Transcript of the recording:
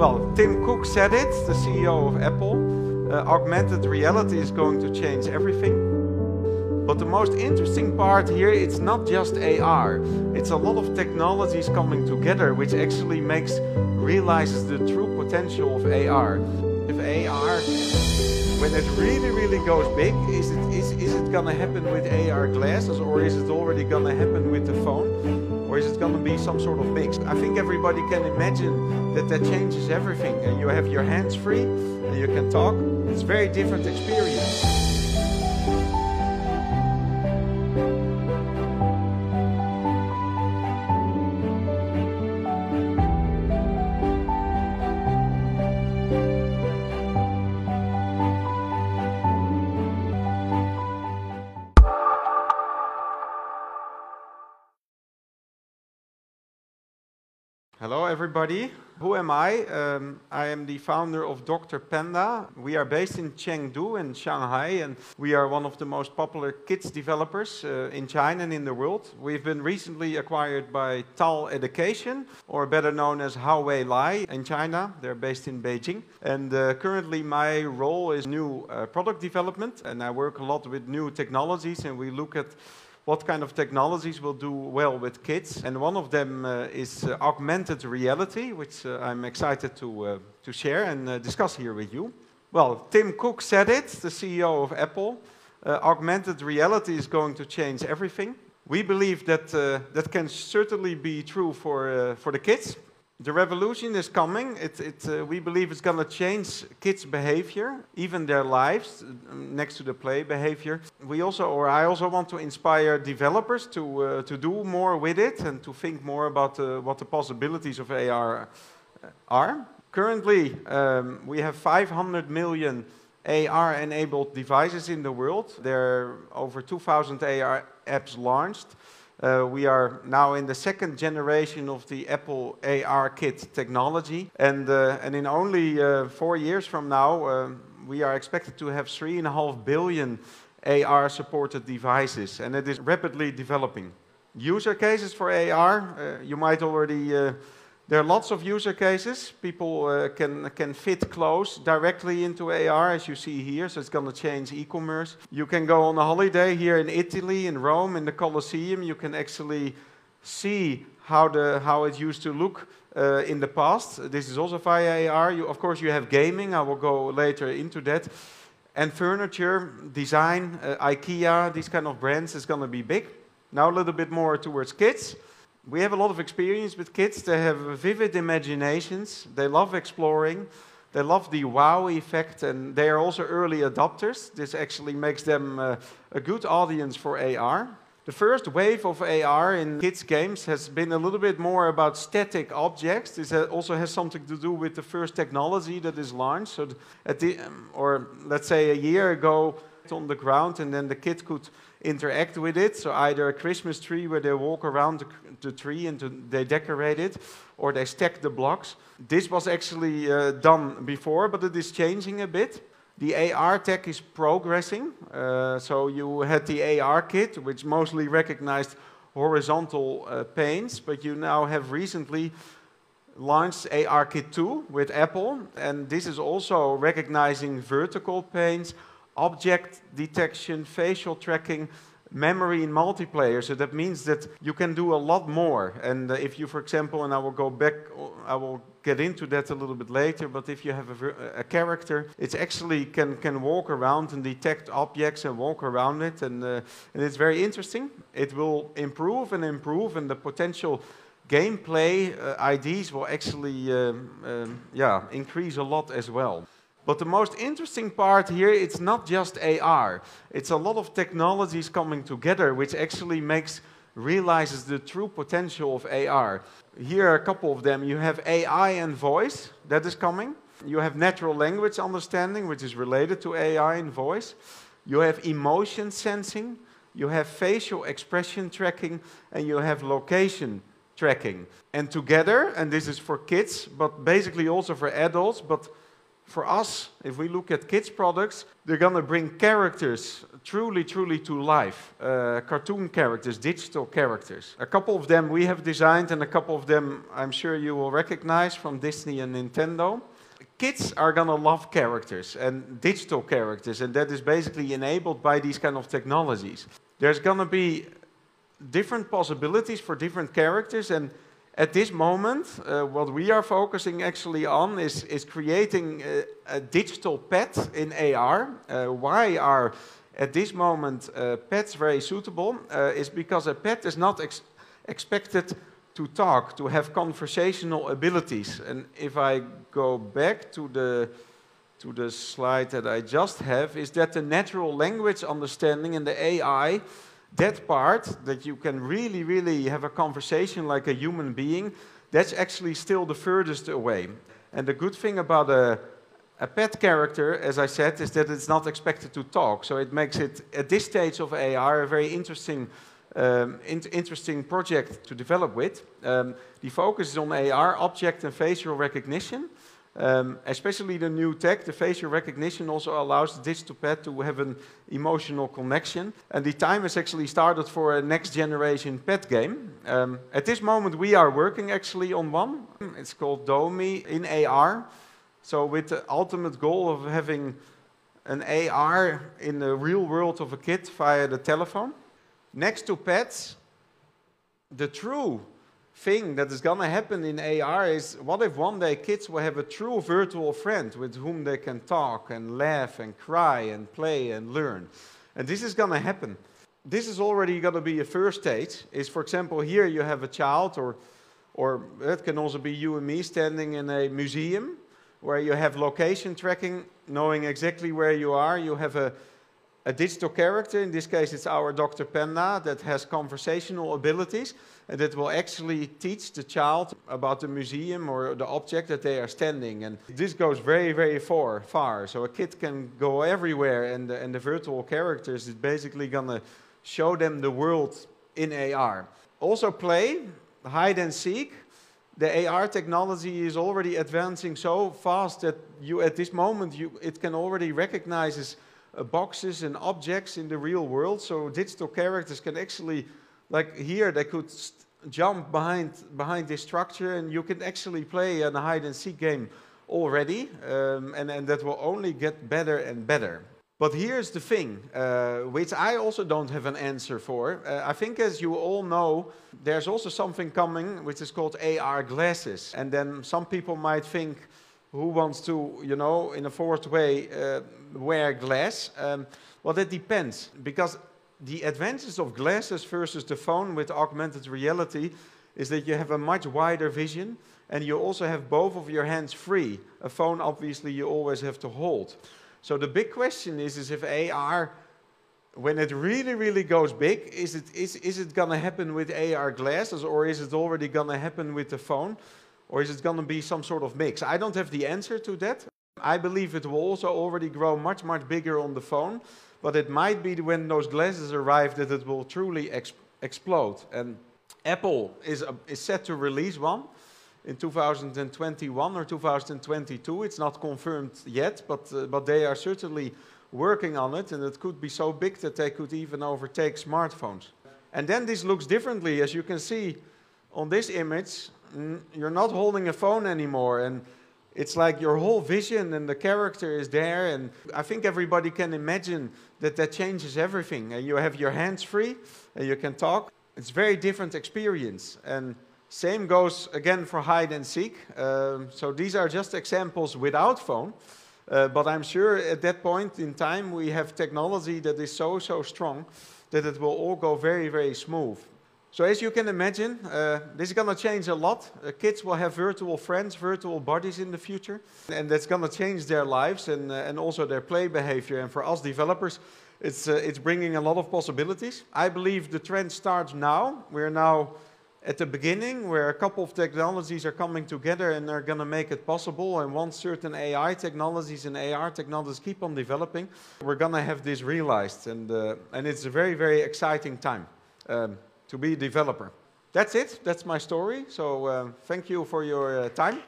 Well, Tim Cook said it, the CEO of Apple. Uh, augmented reality is going to change everything. But the most interesting part here, it's not just AR. It's a lot of technologies coming together, which actually makes realizes the true potential of AR. If AR, when it really, really goes big, is it is, is it gonna happen with AR glasses, or is it already gonna happen with the phone? Or is it going to be some sort of mix? I think everybody can imagine that that changes everything. And you have your hands free and you can talk. It's very different experience. Hello, everybody. Who am I? Um, I am the founder of Dr. Panda. We are based in Chengdu in Shanghai, and we are one of the most popular kids developers uh, in China and in the world. We've been recently acquired by TAL Education, or better known as Haowei Lai in China. They're based in Beijing. And uh, currently, my role is new uh, product development, and I work a lot with new technologies, and we look at what kind of technologies will do well with kids. And one of them uh, is uh, augmented reality, which uh, I'm excited to, uh, to share and uh, discuss here with you. Well, Tim Cook said it, the CEO of Apple. Augmented reality is going to change everything. We believe that that can certainly be true for, for the kids. The revolution is coming. It, it, uh, we believe it's going to change kids' behavior, even their lives, next to the play behavior. We also, or I also want to inspire developers to, uh, to do more with it and to think more about uh, what the possibilities of AR are. Currently, um, we have 500 million AR-enabled devices in the world. There are over 2,000 AR apps launched. Uh, we are now in the second generation of the Apple AR Kit technology, and, uh, and in only uh, four years from now, uh, we are expected to have three and a half billion AR supported devices, and it is rapidly developing. User cases for AR, uh, you might already uh, there are lots of user cases. People uh, can, can fit clothes directly into AR, as you see here, so it's going to change e-commerce. You can go on a holiday here in Italy, in Rome, in the Colosseum. You can actually see how, the, how it used to look uh, in the past. This is also via AR. You, of course, you have gaming. I will go later into that. And furniture, design, uh, IKEA, these kind of brands is going to be big. Now a little bit more towards kids we have a lot of experience with kids. They have vivid imaginations. They love exploring. They love the wow effect, and they are also early adopters. This actually makes them uh, a good audience for AR. The first wave of AR in kids' games has been a little bit more about static objects. This also has something to do with the first technology that is launched. So, the, or let's say a year ago, on the ground, and then the kid could interact with it. So either a Christmas tree where they walk around the, the tree and to, they decorate it, or they stack the blocks. This was actually uh, done before, but it is changing a bit. The AR tech is progressing. Uh, so you had the AR kit, which mostly recognized horizontal uh, panes, but you now have recently launched ARKit 2 with Apple, and this is also recognizing vertical panes, object detection, facial tracking, memory in multiplayer. So that means that you can do a lot more. And uh, if you, for example, and I will go back, I will get into that a little bit later, but if you have a, a character, it actually can, can walk around and detect objects and walk around it. And, uh, and it's very interesting. It will improve and improve, and the potential gameplay uh, IDs will actually um, um, yeah, increase a lot as well. But the most interesting part here, it's not just AR. It's a lot of technologies coming together, which actually makes realizes the true potential of AR. Here are a couple of them. You have AI and voice, that is coming. You have natural language understanding, which is related to AI and voice. You have emotion sensing. You have facial expression tracking. And you have location tracking. And together, and this is for kids, but basically also for adults, but For us, if we look at kids' products, they're going to bring characters truly, truly to life. Uh, cartoon characters, digital characters. A couple of them we have designed, and a couple of them I'm sure you will recognize from Disney and Nintendo. Kids are going to love characters and digital characters, and that is basically enabled by these kind of technologies. There's going to be different possibilities for different characters, and at this moment, uh, what we are focusing actually on is, is creating a, a digital pet in AR. Uh, why are, at this moment, uh, pets very suitable? Uh, is because a pet is not ex expected to talk, to have conversational abilities. And if I go back to the, to the slide that I just have, is that the natural language understanding and the AI that part that you can really, really have a conversation like a human being, that's actually still the furthest away. And the good thing about a, a pet character, as I said, is that it's not expected to talk. So it makes it, at this stage of AR, a very interesting, um, in interesting project to develop with. Um, the focus is on AR, object and facial recognition. Um, especially the new tech, the facial recognition also allows the digital pet to have an emotional connection. And the time has actually started for a next generation pet game. Um, at this moment, we are working actually on one. It's called Domi in AR. So, with the ultimate goal of having an AR in the real world of a kid via the telephone. Next to pets, the true thing that is going to happen in AR is what if one day kids will have a true virtual friend with whom they can talk and laugh and cry and play and learn. And this is going to happen. This is already going to be a first stage. Is for example here you have a child or or it can also be you and me standing in a museum where you have location tracking, knowing exactly where you are. You have a a digital character, in this case it's our Dr. Panda, that has conversational abilities and that will actually teach the child about the museum or the object that they are standing. And this goes very, very far. far. So a kid can go everywhere and the, and the virtual characters is basically going to show them the world in AR. Also play, hide and seek. The AR technology is already advancing so fast that you, at this moment, you, it can already recognize boxes and objects in the real world. So digital characters can actually, like here, they could jump behind behind this structure, and you can actually play a hide and seek game already, um, and and that will only get better and better. But here's the thing, uh, which I also don't have an answer for. Uh, I think, as you all know, there's also something coming which is called AR glasses. And then some people might think, who wants to, you know, in a forced way, uh, wear glass? Um, well, that depends, because the advantage of glasses versus the phone with augmented reality is that you have a much wider vision and you also have both of your hands free. A phone, obviously, you always have to hold. So the big question is, is if AR, when it really, really goes big, is it, is, is it going to happen with AR glasses or is it already going to happen with the phone? Or is it going to be some sort of mix? I don't have the answer to that. I believe it will also already grow much, much bigger on the phone. But it might be when those glasses arrive that it will truly ex explode. And Apple is, uh, is set to release one in 2021 or 2022. It's not confirmed yet, but, uh, but they are certainly working on it. And it could be so big that they could even overtake smartphones. And then this looks differently. As you can see on this image, you're not holding a phone anymore and it's like your whole vision and the character is there and i think everybody can imagine that that changes everything. And you have your hands free and you can talk. It's very different experience and same goes again for hide and seek. Um, so these are just examples without phone uh, but i'm sure at that point in time we have technology that is so so strong that it will all go very very smooth so as you can imagine, uh, this is going to change a lot. Uh, kids will have virtual friends, virtual bodies in the future, and that's going to change their lives and, uh, and also their play behavior. And for us developers, it's, uh, it's bringing a lot of possibilities. I believe the trend starts now. We're now at the beginning where a couple of technologies are coming together and they're going to make it possible. And once certain AI technologies and AR technologies keep on developing, we're going to have this realized. And, uh, and it's a very, very exciting time. Um, to be a developer. That's it. That's my story. So uh, thank you for your uh, time.